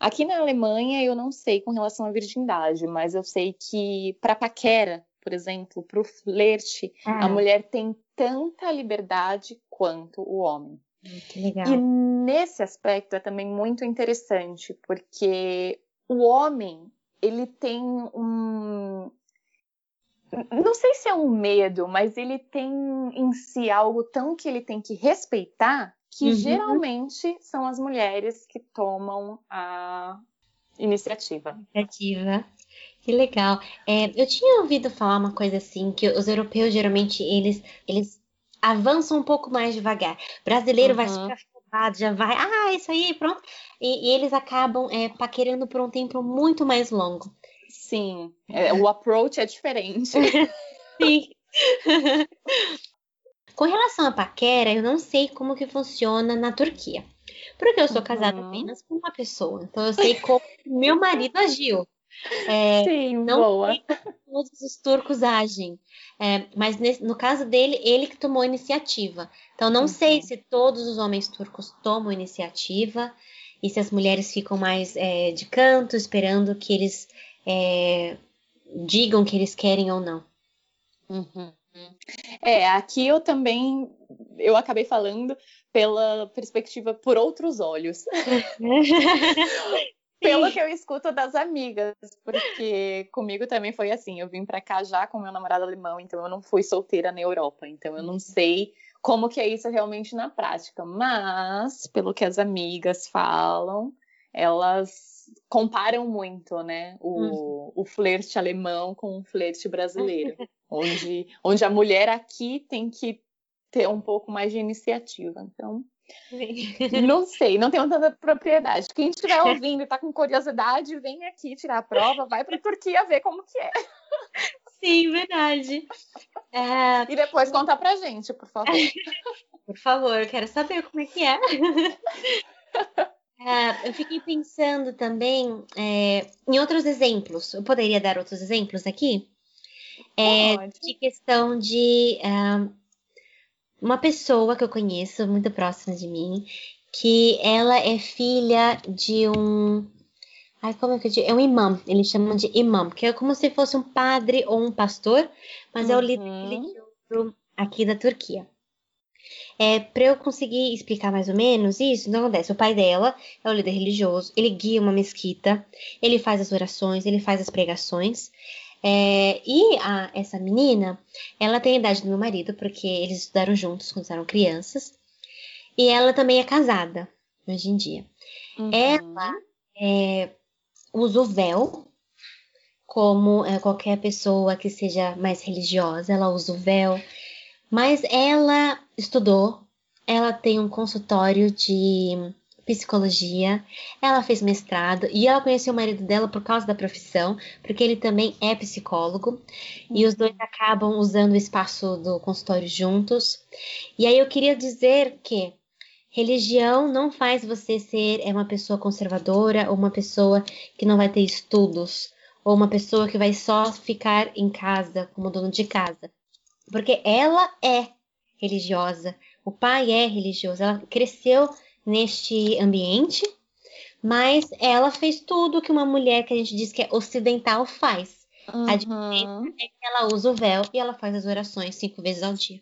Aqui na Alemanha eu não sei com relação à virgindade, mas eu sei que para paquera, por exemplo, para o flerte, a ah. mulher tem tanta liberdade quanto o homem. Que legal. E nesse aspecto é também muito interessante, porque o homem, ele tem um. Não sei se é um medo, mas ele tem em si algo tão que ele tem que respeitar, que uhum. geralmente são as mulheres que tomam a iniciativa. Iniciativa. Que legal. É, eu tinha ouvido falar uma coisa assim, que os europeus geralmente eles, eles avança um pouco mais devagar. O brasileiro uhum. vai super afobado, já vai, ah, isso aí, pronto. E, e eles acabam é, paquerando por um tempo muito mais longo. Sim, é, o approach é diferente. Sim. Com relação à paquera, eu não sei como que funciona na Turquia. Porque eu sou casada uhum. apenas com uma pessoa. Então eu sei como meu marido agiu. É, Sim, não boa. Todos os turcos agem. É, mas nesse, no caso dele, ele que tomou iniciativa. Então, não uhum. sei se todos os homens turcos tomam iniciativa e se as mulheres ficam mais é, de canto, esperando que eles é, digam que eles querem ou não. Uhum. É, aqui eu também eu acabei falando pela perspectiva por outros olhos. Pelo que eu escuto das amigas, porque comigo também foi assim. Eu vim para cá já com meu namorado alemão, então eu não fui solteira na Europa, então eu não uhum. sei como que é isso realmente na prática. Mas pelo que as amigas falam, elas comparam muito, né, o, uhum. o flerte alemão com o flerte brasileiro, onde, onde a mulher aqui tem que ter um pouco mais de iniciativa. Então, não sei, não tenho tanta propriedade. Quem estiver ouvindo e está com curiosidade, vem aqui tirar a prova, vai para a Turquia ver como que é. Sim, verdade. É... E depois conta pra gente, por favor. por favor, quero saber como é que é. é eu fiquei pensando também é, em outros exemplos. Eu poderia dar outros exemplos aqui? É, de questão de uh, uma pessoa que eu conheço, muito próxima de mim, que ela é filha de um. Ai, como é que eu digo? É um imã, eles chamam de imã, que é como se fosse um padre ou um pastor, mas uhum. é o líder uhum. religioso aqui da Turquia. É, para eu conseguir explicar mais ou menos isso, não acontece. O pai dela é o líder religioso, ele guia uma mesquita, ele faz as orações, ele faz as pregações. É, e a, essa menina, ela tem a idade do meu marido, porque eles estudaram juntos quando eram crianças. E ela também é casada, hoje em dia. Uhum. Ela é, usa o véu, como é, qualquer pessoa que seja mais religiosa, ela usa o véu. Mas ela estudou, ela tem um consultório de psicologia, ela fez mestrado e ela conheceu o marido dela por causa da profissão, porque ele também é psicólogo, uhum. e os dois acabam usando o espaço do consultório juntos. E aí eu queria dizer que religião não faz você ser é uma pessoa conservadora ou uma pessoa que não vai ter estudos ou uma pessoa que vai só ficar em casa como dono de casa. Porque ela é religiosa, o pai é religioso, ela cresceu neste ambiente, mas ela fez tudo que uma mulher que a gente diz que é ocidental faz. Uhum. A diferença é que ela usa o véu e ela faz as orações cinco vezes ao dia.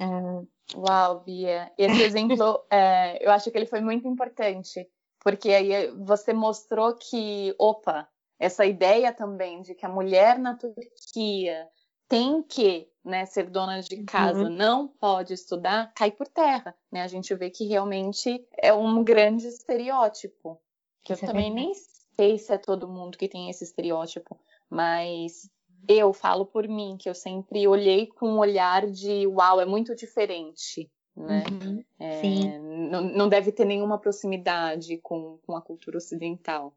Uh... Uau, Bia. Esse exemplo, é, eu acho que ele foi muito importante, porque aí você mostrou que, opa, essa ideia também de que a mulher na Turquia tem que né, ser dona de casa, uhum. não pode estudar, cai por terra. Né? A gente vê que realmente é um grande estereótipo. Que eu é também nem sei se é todo mundo que tem esse estereótipo, mas eu falo por mim, que eu sempre olhei com um olhar de uau, é muito diferente. Né? Uhum. É, não, não, deve ter nenhuma proximidade com, com a cultura ocidental.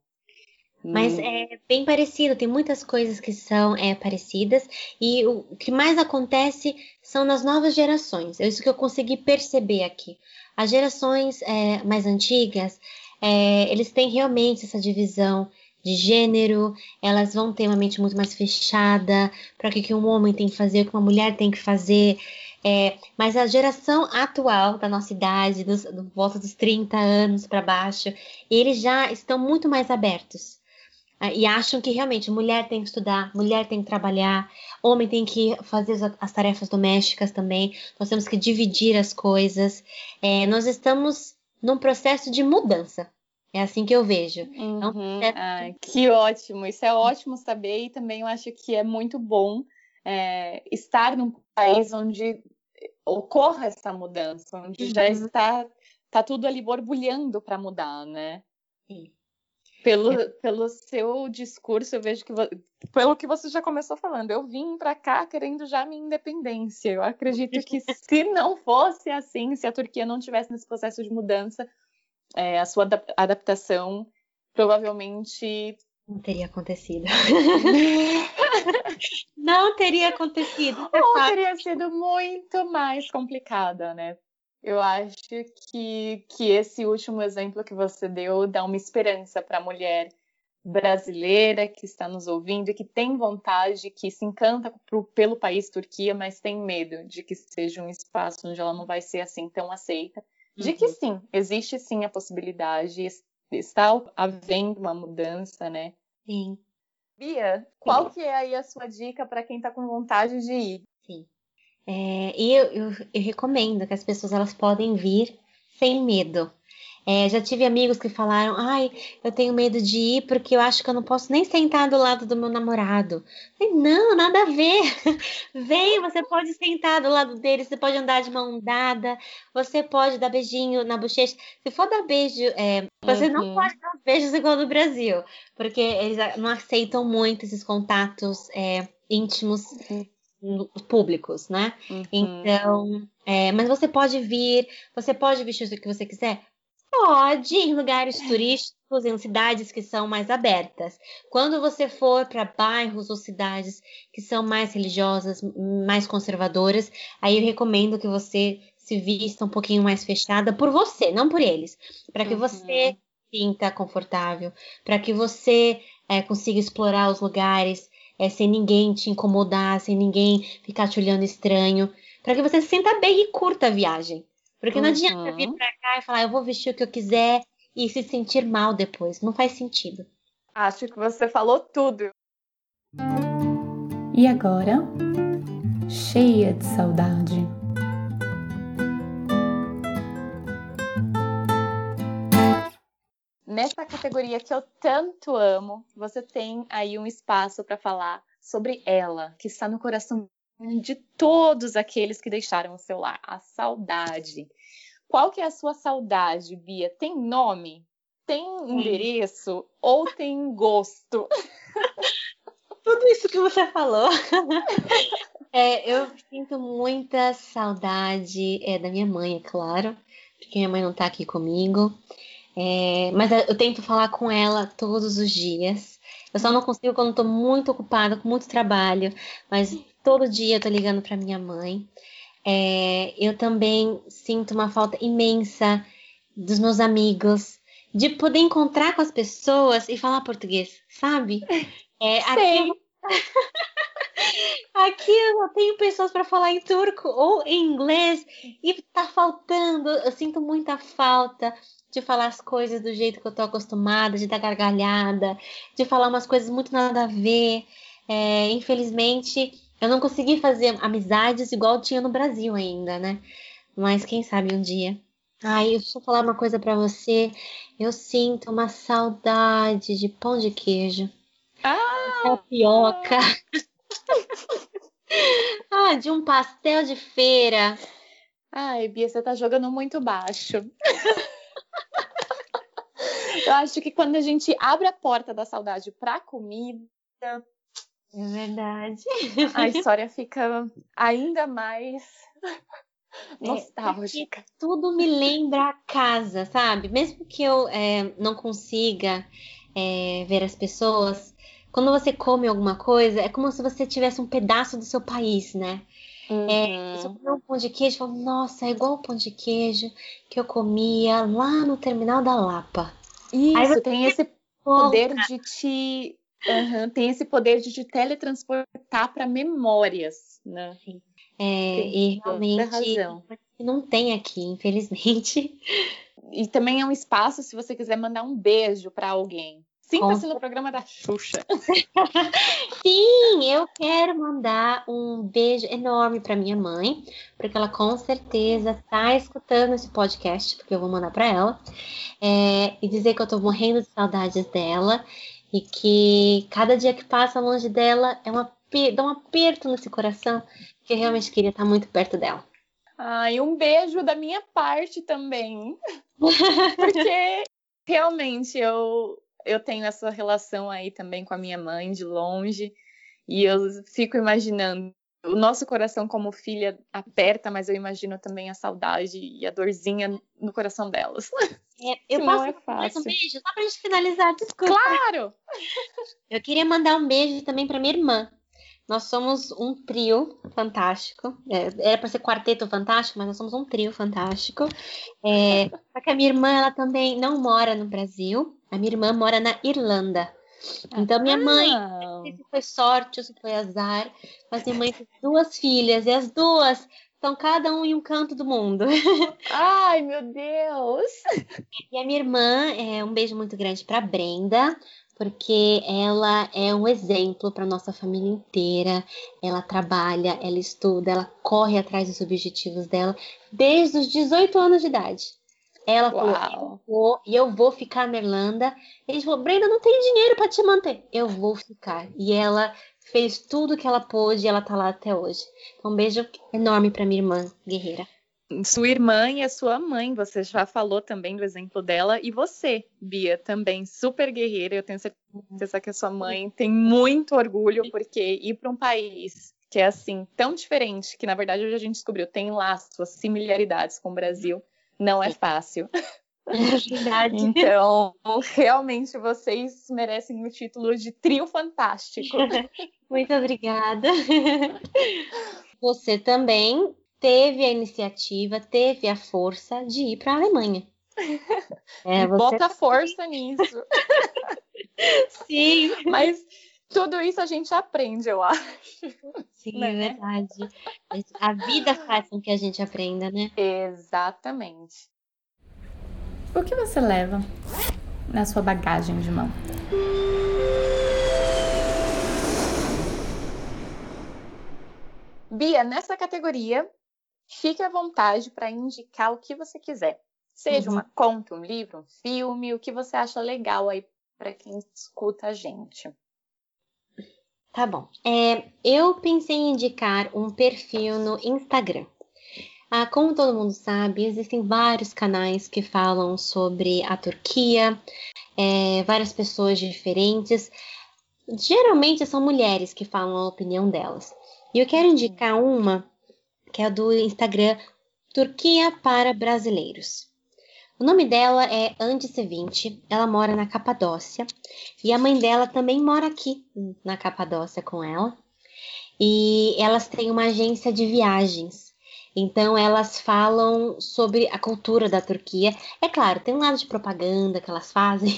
Mas hum. é bem parecido, tem muitas coisas que são é, parecidas, e o que mais acontece são nas novas gerações. É isso que eu consegui perceber aqui. As gerações é, mais antigas, é, eles têm realmente essa divisão de gênero, elas vão ter uma mente muito mais fechada para o que, que um homem tem que fazer, o que uma mulher tem que fazer. É, mas a geração atual da nossa idade, dos, do volta dos 30 anos para baixo, eles já estão muito mais abertos. Ah, e acham que realmente mulher tem que estudar, mulher tem que trabalhar, homem tem que fazer as tarefas domésticas também, nós temos que dividir as coisas. É, nós estamos num processo de mudança. É assim que eu vejo. Uhum. É um Ai, que ótimo, isso é ótimo saber e também eu acho que é muito bom é, estar num país onde ocorra essa mudança, onde uhum. já está tá tudo ali borbulhando para mudar, né? Sim. Pelo, é. pelo seu discurso, eu vejo que pelo que você já começou falando, eu vim para cá querendo já minha independência. Eu acredito que se não fosse assim, se a Turquia não tivesse nesse processo de mudança, é, a sua adaptação provavelmente não teria acontecido. não teria acontecido. Ou teria sido muito mais complicada, né? Eu acho que, que esse último exemplo que você deu dá uma esperança para a mulher brasileira que está nos ouvindo e que tem vontade, que se encanta pro, pelo país Turquia, mas tem medo de que seja um espaço onde ela não vai ser assim tão aceita. De que uhum. sim, existe sim a possibilidade, está havendo uma mudança, né? Sim. Bia, qual que é aí a sua dica para quem está com vontade de ir? Sim. É, e eu, eu, eu recomendo que as pessoas elas podem vir sem medo. É, já tive amigos que falaram: ai, eu tenho medo de ir porque eu acho que eu não posso nem sentar do lado do meu namorado. Falei, não, nada a ver. Vem, você pode sentar do lado dele, você pode andar de mão dada, você pode dar beijinho na bochecha. Se for dar beijo, é, você uhum. não pode dar beijos igual do Brasil, porque eles não aceitam muito esses contatos é, íntimos. Uhum públicos, né? Uhum. Então, é, mas você pode vir, você pode vestir o que você quiser, Pode, em lugares turísticos, em cidades que são mais abertas. Quando você for para bairros ou cidades que são mais religiosas, mais conservadoras, aí eu recomendo que você se vista um pouquinho mais fechada por você, não por eles, para que uhum. você sinta confortável, para que você é, consiga explorar os lugares é, sem ninguém te incomodar, sem ninguém ficar te olhando estranho, para que você se sinta bem e curta a viagem. Porque não adianta vir uhum. pra cá e falar, eu vou vestir o que eu quiser e se sentir mal depois. Não faz sentido. Acho que você falou tudo. E agora, cheia de saudade. Nessa categoria que eu tanto amo, você tem aí um espaço para falar sobre ela, que está no coração de todos aqueles que deixaram o seu lar, a saudade. Qual que é a sua saudade, Bia? Tem nome? Tem endereço? Ou tem gosto? Tudo isso que você falou. É, eu sinto muita saudade é, da minha mãe, é claro, porque minha mãe não tá aqui comigo. É, mas eu tento falar com ela todos os dias. Eu só não consigo quando estou muito ocupada, com muito trabalho. Mas todo dia eu tô ligando para minha mãe. É, eu também sinto uma falta imensa dos meus amigos, de poder encontrar com as pessoas e falar português, sabe? É, aqui, aqui eu não tenho pessoas para falar em turco ou em inglês e tá faltando. Eu sinto muita falta de falar as coisas do jeito que eu tô acostumada, de dar gargalhada, de falar umas coisas muito nada a ver. É, infelizmente, eu não consegui fazer amizades igual tinha no Brasil ainda, né? Mas quem sabe um dia. Ai, eu vou falar uma coisa para você. Eu sinto uma saudade de pão de queijo. Ah! Tapioca. ah, de um pastel de feira. Ai, Bia, você tá jogando muito baixo. Eu acho que quando a gente abre a porta da saudade pra comida, é verdade. A história fica ainda mais é, nostálgica. É, tudo me lembra a casa, sabe? Mesmo que eu é, não consiga é, ver as pessoas, quando você come alguma coisa, é como se você tivesse um pedaço do seu país, né? É, uhum. É, comer um pão de queijo, fala, nossa, é igual o pão de queijo que eu comia lá no terminal da Lapa. Isso, tem esse poder de te Uhum, tem esse poder de te teletransportar para memórias, né? É, e realmente não tem aqui, infelizmente. E também é um espaço se você quiser mandar um beijo para alguém. Sinta-se no programa da Xuxa. Sim, eu quero mandar um beijo enorme para minha mãe, porque ela com certeza está escutando esse podcast, porque eu vou mandar para ela. É, e dizer que eu estou morrendo de saudades dela e que cada dia que passa longe dela é uma, dá um aperto nesse coração que eu realmente queria estar muito perto dela. Ai, um beijo da minha parte também. Porque realmente eu, eu tenho essa relação aí também com a minha mãe de longe. E eu fico imaginando o nosso coração como filha aperta, mas eu imagino também a saudade e a dorzinha no coração delas. É, eu posso é fácil. um beijo só pra gente finalizar, desculpa. Claro! Eu queria mandar um beijo também pra minha irmã. Nós somos um trio fantástico. É, era para ser quarteto fantástico, mas nós somos um trio fantástico. É, só que a minha irmã, ela também não mora no Brasil. A minha irmã mora na Irlanda. Então, minha mãe, não sei se foi sorte ou se foi azar, mas minha mãe tem duas filhas, e as duas estão cada um em um canto do mundo. Ai, meu Deus! E a minha irmã, é, um beijo muito grande para Brenda. porque ela é um exemplo para nossa família inteira. Ela trabalha, ela estuda, ela corre atrás dos objetivos dela desde os 18 anos de idade. Ela Uau. falou, eu vou, e eu vou ficar na Irlanda. E gente falou, Brenda, não tem dinheiro para te manter. Eu vou ficar. E ela fez tudo que ela pôde e ela tá lá até hoje. Então, um beijo enorme para minha irmã guerreira. Sua irmã e a sua mãe, você já falou também do exemplo dela, e você, Bia, também super guerreira. Eu tenho certeza que a sua mãe tem muito orgulho, porque ir para um país que é assim, tão diferente, que na verdade hoje a gente descobriu, tem lá suas similaridades com o Brasil, não é fácil. É verdade. Então, realmente vocês merecem o título de trio fantástico. Muito obrigada. Você também teve a iniciativa, teve a força de ir para a Alemanha. É, você... Bota força nisso. Sim. Mas tudo isso a gente aprende, eu acho. Sim, né? é verdade. A vida faz com que a gente aprenda, né? Exatamente. O que você leva na sua bagagem de mão? Bia, nessa categoria, fique à vontade para indicar o que você quiser. Seja uhum. uma conta, um livro, um filme, o que você acha legal aí para quem escuta a gente. Tá bom. É, eu pensei em indicar um perfil no Instagram. Ah, como todo mundo sabe, existem vários canais que falam sobre a Turquia, é, várias pessoas diferentes. Geralmente são mulheres que falam a opinião delas. E eu quero indicar uma que é do Instagram Turquia para Brasileiros. O nome dela é Andice 20, ela mora na Capadócia e a mãe dela também mora aqui na Capadócia com ela. E elas têm uma agência de viagens. Então elas falam sobre a cultura da Turquia. É claro, tem um lado de propaganda que elas fazem.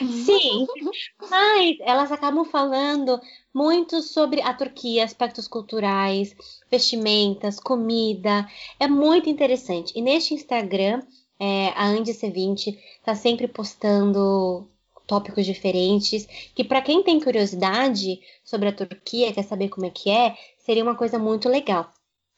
Sim, mas elas acabam falando muito sobre a Turquia, aspectos culturais, vestimentas, comida. É muito interessante. E neste Instagram, é, a Andy C20 está sempre postando tópicos diferentes, que para quem tem curiosidade sobre a Turquia, quer saber como é que é, seria uma coisa muito legal.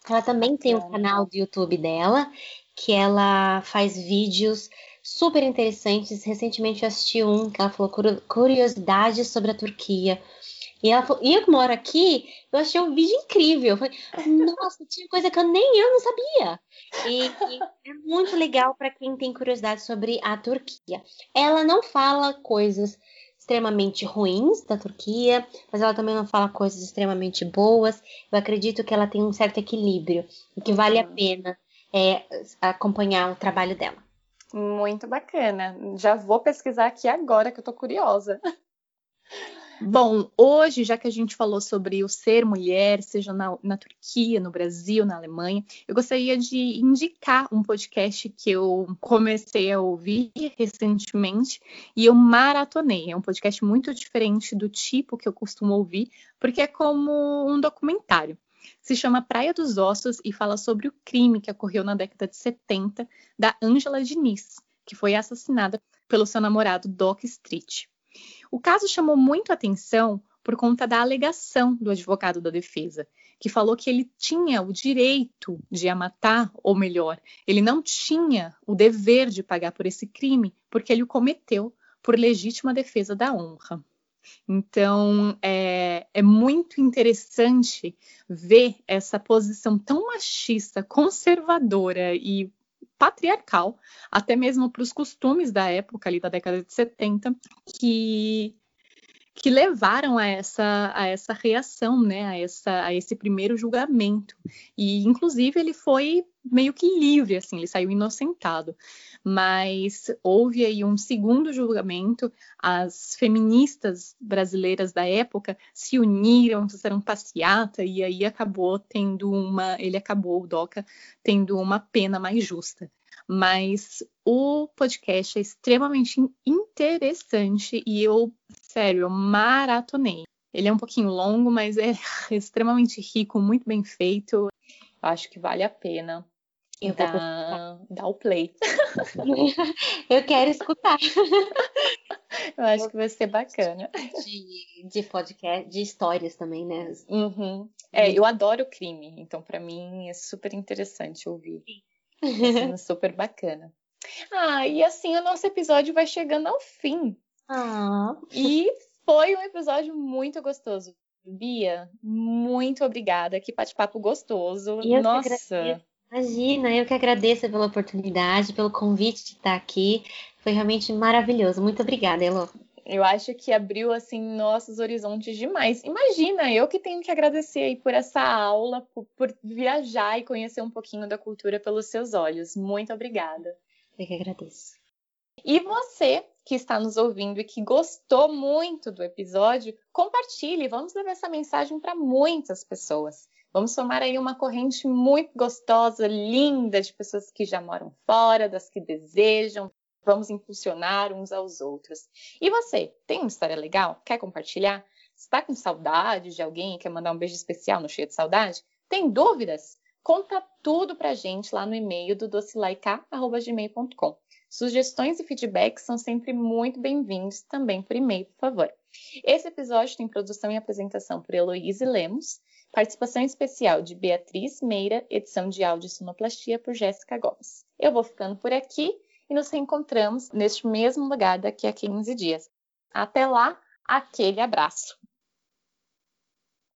Ela também tem o um canal do YouTube dela, que ela faz vídeos super interessantes. Recentemente eu assisti um que ela falou curiosidades sobre a Turquia. E ela falou, e eu que moro aqui, eu achei o vídeo incrível. Eu falei, nossa, tinha coisa que eu nem eu não sabia. E, e é muito legal para quem tem curiosidade sobre a Turquia. Ela não fala coisas extremamente ruins da Turquia, mas ela também não fala coisas extremamente boas. Eu acredito que ela tem um certo equilíbrio e que vale a uhum. pena é, acompanhar o trabalho dela. Muito bacana. Já vou pesquisar aqui agora que eu tô curiosa. Bom, hoje, já que a gente falou sobre o ser mulher, seja na, na, Turquia, no Brasil, na Alemanha, eu gostaria de indicar um podcast que eu comecei a ouvir recentemente e eu maratonei. É um podcast muito diferente do tipo que eu costumo ouvir, porque é como um documentário. Se chama Praia dos Ossos e fala sobre o crime que ocorreu na década de 70 da Angela Diniz, que foi assassinada pelo seu namorado Doc Street. O caso chamou muito atenção por conta da alegação do advogado da defesa, que falou que ele tinha o direito de a matar, ou melhor, ele não tinha o dever de pagar por esse crime, porque ele o cometeu por legítima defesa da honra. Então, é, é, muito interessante ver essa posição tão machista, conservadora e patriarcal, até mesmo para os costumes da época ali da década de 70, que que levaram a essa, a essa reação, né, a, essa, a esse primeiro julgamento. E, inclusive, ele foi meio que livre, assim, ele saiu inocentado. Mas houve aí um segundo julgamento, as feministas brasileiras da época se uniram, fizeram passeata, e aí acabou tendo uma, ele acabou, o DOCA, tendo uma pena mais justa mas o podcast é extremamente interessante e eu, sério, eu maratonei. Ele é um pouquinho longo, mas é extremamente rico, muito bem feito. Acho que vale a pena. Eu vou. Dá, dá o play. Eu quero escutar. Eu acho que vai ser bacana. De, de podcast, de histórias também, né? Uhum. É, eu adoro crime, então pra mim é super interessante ouvir. Tá sendo super bacana. Ah, e assim o nosso episódio vai chegando ao fim. Ah, E foi um episódio muito gostoso. Bia, muito obrigada. Que bate-papo gostoso. Eu Nossa, imagina, eu que agradeço pela oportunidade, pelo convite de estar aqui. Foi realmente maravilhoso. Muito obrigada, Elo. Eu acho que abriu assim nossos horizontes demais. Imagina, eu que tenho que agradecer aí por essa aula, por, por viajar e conhecer um pouquinho da cultura pelos seus olhos. Muito obrigada. Eu que agradeço. E você que está nos ouvindo e que gostou muito do episódio, compartilhe, vamos levar essa mensagem para muitas pessoas. Vamos formar aí uma corrente muito gostosa, linda, de pessoas que já moram fora, das que desejam. Vamos impulsionar uns aos outros. E você, tem uma história legal? Quer compartilhar? Está com saudade de alguém quer mandar um beijo especial no Cheio de Saudade? Tem dúvidas? Conta tudo pra gente lá no e-mail do docilaica.gmail.com. Sugestões e feedbacks são sempre muito bem-vindos também por e-mail, por favor. Esse episódio tem produção e apresentação por Heloíse Lemos, participação especial de Beatriz Meira, edição de áudio e sonoplastia por Jéssica Gomes. Eu vou ficando por aqui e nos reencontramos neste mesmo lugar daqui a 15 dias. Até lá, aquele abraço!